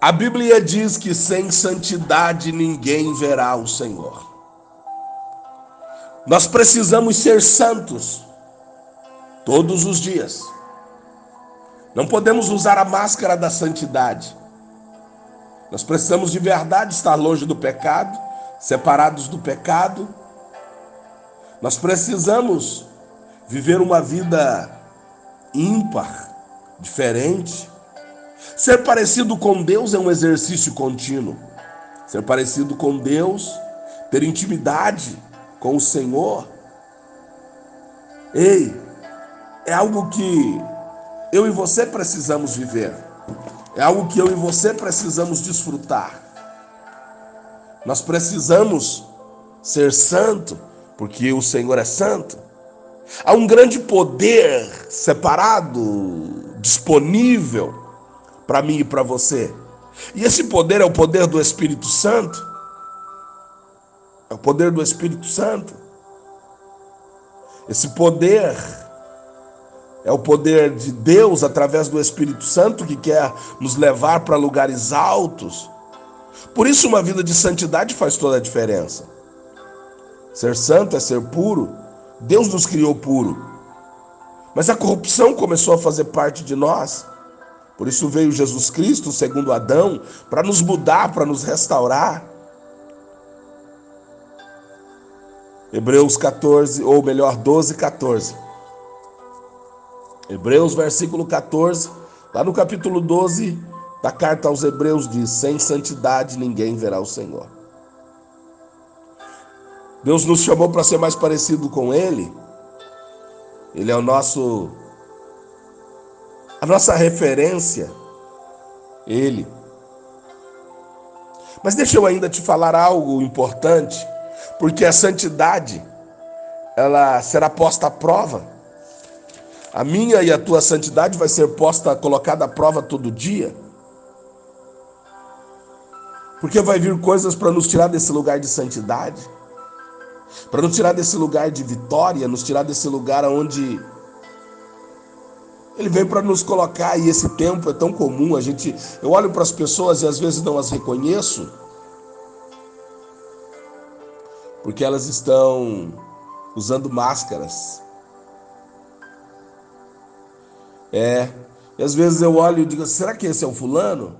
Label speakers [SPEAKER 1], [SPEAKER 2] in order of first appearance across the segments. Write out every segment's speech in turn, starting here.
[SPEAKER 1] A Bíblia diz que sem santidade ninguém verá o Senhor. Nós precisamos ser santos todos os dias. Não podemos usar a máscara da santidade. Nós precisamos de verdade estar longe do pecado, separados do pecado. Nós precisamos viver uma vida ímpar, diferente. Ser parecido com Deus é um exercício contínuo. Ser parecido com Deus, ter intimidade com o Senhor. Ei, é algo que eu e você precisamos viver. É algo que eu e você precisamos desfrutar. Nós precisamos ser santo, porque o Senhor é santo. Há um grande poder separado, disponível para mim e para você. E esse poder é o poder do Espírito Santo. É o poder do Espírito Santo. Esse poder é o poder de Deus através do Espírito Santo que quer nos levar para lugares altos. Por isso, uma vida de santidade faz toda a diferença. Ser santo é ser puro. Deus nos criou puro. Mas a corrupção começou a fazer parte de nós. Por isso veio Jesus Cristo, segundo Adão, para nos mudar, para nos restaurar. Hebreus 14, ou melhor, 12, 14. Hebreus, versículo 14, lá no capítulo 12 da carta aos Hebreus, diz: Sem santidade ninguém verá o Senhor. Deus nos chamou para ser mais parecido com Ele. Ele é o nosso, a nossa referência. Ele. Mas deixa eu ainda te falar algo importante, porque a santidade ela será posta à prova. A minha e a tua santidade vai ser posta, colocada à prova todo dia. Porque vai vir coisas para nos tirar desse lugar de santidade, para nos tirar desse lugar de vitória, nos tirar desse lugar onde ele veio para nos colocar e esse tempo é tão comum, a gente, eu olho para as pessoas e às vezes não as reconheço, porque elas estão usando máscaras. É. E às vezes eu olho e digo, será que esse é o fulano?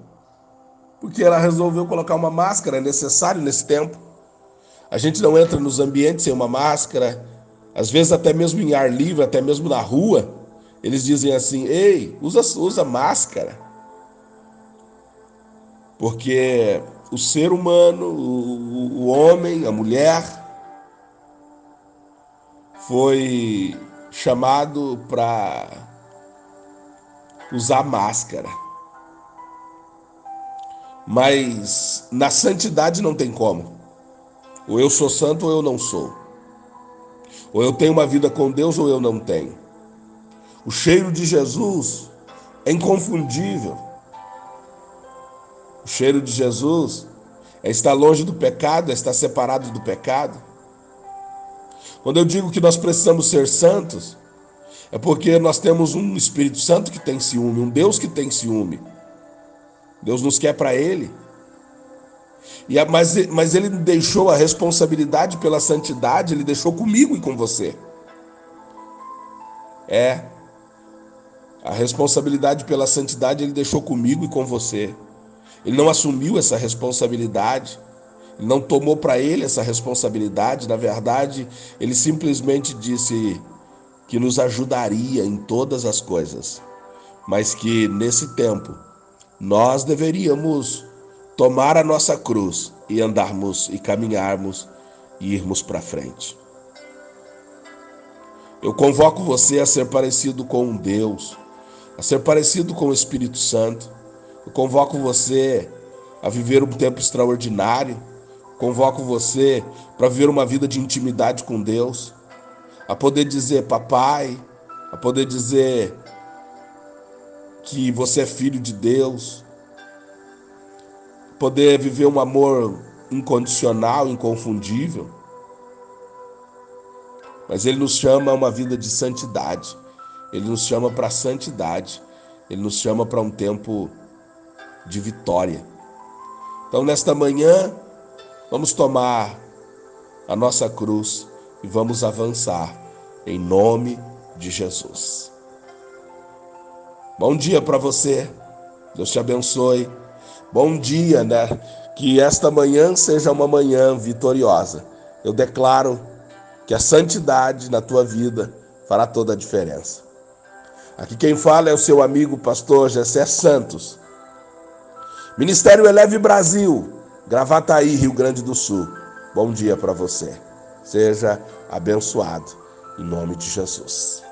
[SPEAKER 1] Porque ela resolveu colocar uma máscara, é necessário nesse tempo. A gente não entra nos ambientes sem uma máscara. Às vezes até mesmo em ar livre, até mesmo na rua, eles dizem assim: "Ei, usa usa máscara". Porque o ser humano, o, o homem, a mulher foi chamado para usar máscara. Mas na santidade não tem como. Ou eu sou santo ou eu não sou. Ou eu tenho uma vida com Deus ou eu não tenho. O cheiro de Jesus é inconfundível. O cheiro de Jesus é estar longe do pecado, é estar separado do pecado. Quando eu digo que nós precisamos ser santos, é porque nós temos um Espírito Santo que tem ciúme, um Deus que tem ciúme. Deus nos quer para Ele. E mas, mas Ele deixou a responsabilidade pela santidade, Ele deixou comigo e com você. É. A responsabilidade pela santidade Ele deixou comigo e com você. Ele não assumiu essa responsabilidade. Não tomou para ele essa responsabilidade. Na verdade, ele simplesmente disse: que nos ajudaria em todas as coisas, mas que nesse tempo nós deveríamos tomar a nossa cruz e andarmos e caminharmos e irmos para frente. Eu convoco você a ser parecido com Deus, a ser parecido com o Espírito Santo. Eu convoco você a viver um tempo extraordinário. Convoco você para viver uma vida de intimidade com Deus a poder dizer papai, a poder dizer que você é filho de Deus, poder viver um amor incondicional, inconfundível. Mas Ele nos chama a uma vida de santidade, Ele nos chama para a santidade, Ele nos chama para um tempo de vitória. Então, nesta manhã, vamos tomar a nossa cruz e vamos avançar em nome de Jesus. Bom dia para você. Deus te abençoe. Bom dia, né? Que esta manhã seja uma manhã vitoriosa. Eu declaro que a santidade na tua vida fará toda a diferença. Aqui quem fala é o seu amigo pastor Jessé Santos. Ministério Eleve Brasil, Gravataí, Rio Grande do Sul. Bom dia para você. Seja abençoado em nome de Jesus.